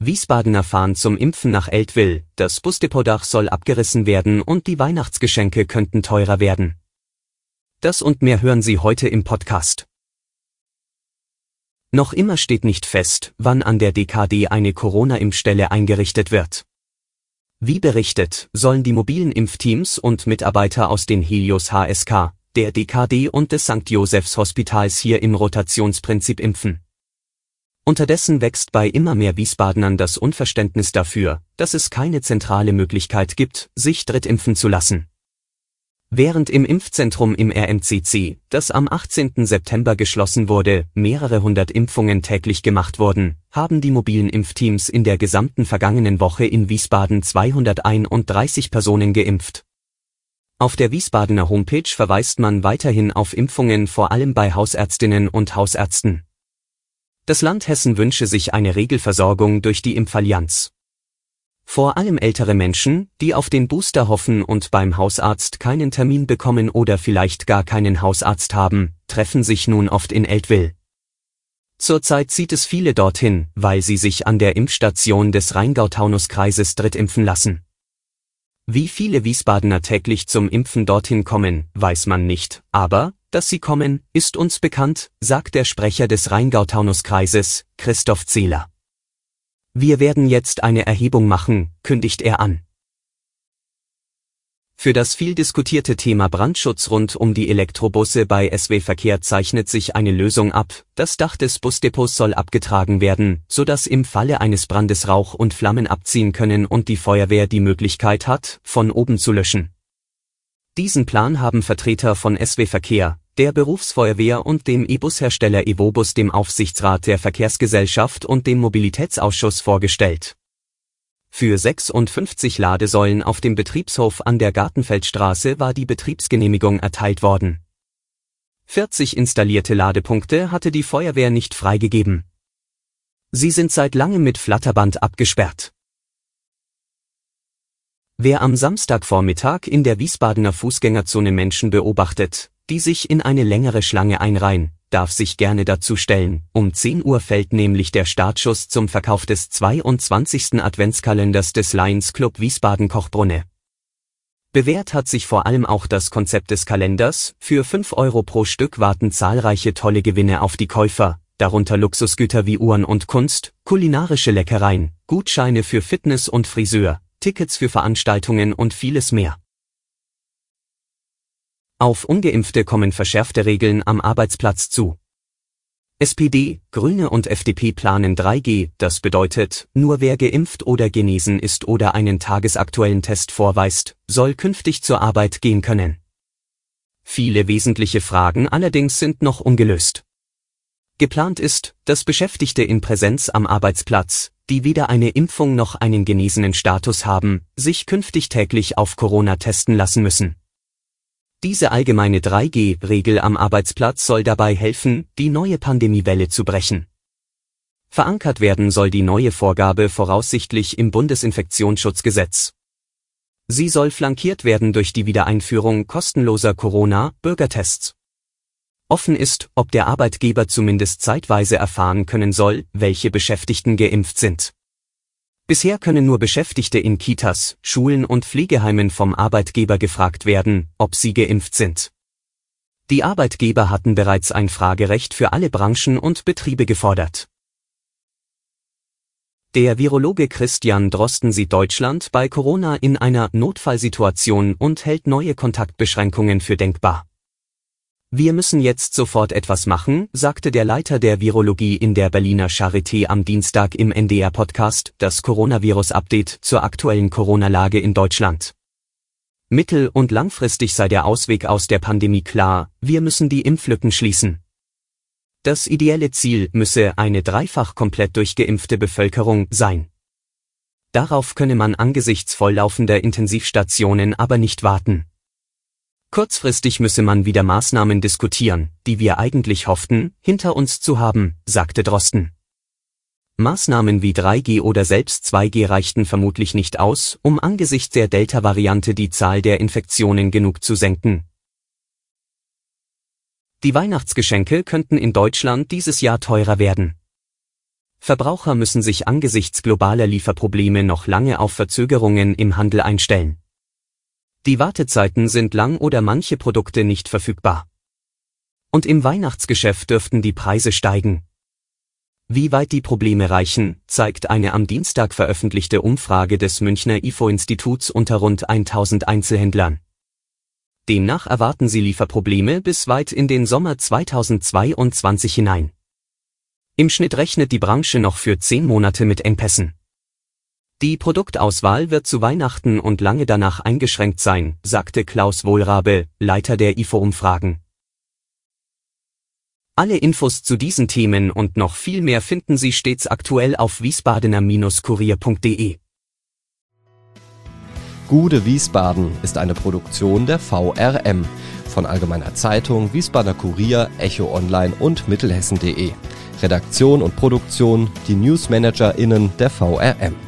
Wiesbadener fahren zum Impfen nach Eltville, das Busdepotdach soll abgerissen werden und die Weihnachtsgeschenke könnten teurer werden. Das und mehr hören Sie heute im Podcast. Noch immer steht nicht fest, wann an der DKD eine Corona-Impfstelle eingerichtet wird. Wie berichtet, sollen die mobilen Impfteams und Mitarbeiter aus den Helios HSK, der DKD und des St. Josephs Hospitals hier im Rotationsprinzip impfen. Unterdessen wächst bei immer mehr Wiesbadenern das Unverständnis dafür, dass es keine zentrale Möglichkeit gibt, sich drittimpfen zu lassen. Während im Impfzentrum im RMCC, das am 18. September geschlossen wurde, mehrere hundert Impfungen täglich gemacht wurden, haben die mobilen Impfteams in der gesamten vergangenen Woche in Wiesbaden 231 Personen geimpft. Auf der Wiesbadener Homepage verweist man weiterhin auf Impfungen vor allem bei Hausärztinnen und Hausärzten. Das Land Hessen wünsche sich eine Regelversorgung durch die Impfallianz. Vor allem ältere Menschen, die auf den Booster hoffen und beim Hausarzt keinen Termin bekommen oder vielleicht gar keinen Hausarzt haben, treffen sich nun oft in Eltville. Zurzeit zieht es viele dorthin, weil sie sich an der Impfstation des Rheingau-Taunus-Kreises drittimpfen lassen. Wie viele Wiesbadener täglich zum Impfen dorthin kommen, weiß man nicht, aber dass sie kommen, ist uns bekannt, sagt der Sprecher des Rheingau-Taunus-Kreises, Christoph Zehler. Wir werden jetzt eine Erhebung machen, kündigt er an. Für das viel diskutierte Thema Brandschutz rund um die Elektrobusse bei SW Verkehr zeichnet sich eine Lösung ab. Das Dach des Busdepots soll abgetragen werden, so dass im Falle eines Brandes Rauch und Flammen abziehen können und die Feuerwehr die Möglichkeit hat, von oben zu löschen. Diesen Plan haben Vertreter von SW Verkehr, der Berufsfeuerwehr und dem E-Bus-Hersteller Evobus dem Aufsichtsrat der Verkehrsgesellschaft und dem Mobilitätsausschuss vorgestellt. Für 56 Ladesäulen auf dem Betriebshof an der Gartenfeldstraße war die Betriebsgenehmigung erteilt worden. 40 installierte Ladepunkte hatte die Feuerwehr nicht freigegeben. Sie sind seit langem mit Flatterband abgesperrt. Wer am Samstagvormittag in der Wiesbadener Fußgängerzone Menschen beobachtet, die sich in eine längere Schlange einreihen, darf sich gerne dazu stellen. Um 10 Uhr fällt nämlich der Startschuss zum Verkauf des 22. Adventskalenders des Lions Club Wiesbaden Kochbrunne. Bewährt hat sich vor allem auch das Konzept des Kalenders, für 5 Euro pro Stück warten zahlreiche tolle Gewinne auf die Käufer, darunter Luxusgüter wie Uhren und Kunst, kulinarische Leckereien, Gutscheine für Fitness und Friseur, Tickets für Veranstaltungen und vieles mehr. Auf ungeimpfte kommen verschärfte Regeln am Arbeitsplatz zu. SPD, Grüne und FDP planen 3G, das bedeutet, nur wer geimpft oder genesen ist oder einen tagesaktuellen Test vorweist, soll künftig zur Arbeit gehen können. Viele wesentliche Fragen allerdings sind noch ungelöst. Geplant ist, dass Beschäftigte in Präsenz am Arbeitsplatz, die weder eine Impfung noch einen genesenen Status haben, sich künftig täglich auf Corona testen lassen müssen. Diese allgemeine 3G-Regel am Arbeitsplatz soll dabei helfen, die neue Pandemiewelle zu brechen. Verankert werden soll die neue Vorgabe voraussichtlich im Bundesinfektionsschutzgesetz. Sie soll flankiert werden durch die Wiedereinführung kostenloser Corona-Bürgertests. Offen ist, ob der Arbeitgeber zumindest zeitweise erfahren können soll, welche Beschäftigten geimpft sind. Bisher können nur Beschäftigte in Kitas, Schulen und Pflegeheimen vom Arbeitgeber gefragt werden, ob sie geimpft sind. Die Arbeitgeber hatten bereits ein Fragerecht für alle Branchen und Betriebe gefordert. Der Virologe Christian Drosten sieht Deutschland bei Corona in einer Notfallsituation und hält neue Kontaktbeschränkungen für denkbar. Wir müssen jetzt sofort etwas machen, sagte der Leiter der Virologie in der Berliner Charité am Dienstag im NDR-Podcast, das Coronavirus-Update zur aktuellen Corona-Lage in Deutschland. Mittel- und langfristig sei der Ausweg aus der Pandemie klar, wir müssen die Impflücken schließen. Das ideelle Ziel müsse eine dreifach komplett durchgeimpfte Bevölkerung sein. Darauf könne man angesichts volllaufender Intensivstationen aber nicht warten. Kurzfristig müsse man wieder Maßnahmen diskutieren, die wir eigentlich hofften, hinter uns zu haben, sagte Drosten. Maßnahmen wie 3G oder selbst 2G reichten vermutlich nicht aus, um angesichts der Delta-Variante die Zahl der Infektionen genug zu senken. Die Weihnachtsgeschenke könnten in Deutschland dieses Jahr teurer werden. Verbraucher müssen sich angesichts globaler Lieferprobleme noch lange auf Verzögerungen im Handel einstellen. Die Wartezeiten sind lang oder manche Produkte nicht verfügbar. Und im Weihnachtsgeschäft dürften die Preise steigen. Wie weit die Probleme reichen, zeigt eine am Dienstag veröffentlichte Umfrage des Münchner IFO-Instituts unter rund 1000 Einzelhändlern. Demnach erwarten sie Lieferprobleme bis weit in den Sommer 2022 hinein. Im Schnitt rechnet die Branche noch für zehn Monate mit Engpässen. Die Produktauswahl wird zu Weihnachten und lange danach eingeschränkt sein, sagte Klaus Wohlrabe, Leiter der IFO-Umfragen. Alle Infos zu diesen Themen und noch viel mehr finden Sie stets aktuell auf wiesbadener-kurier.de. Gude Wiesbaden ist eine Produktion der VRM von Allgemeiner Zeitung, Wiesbadener Kurier, Echo Online und Mittelhessen.de. Redaktion und Produktion die NewsmanagerInnen der VRM.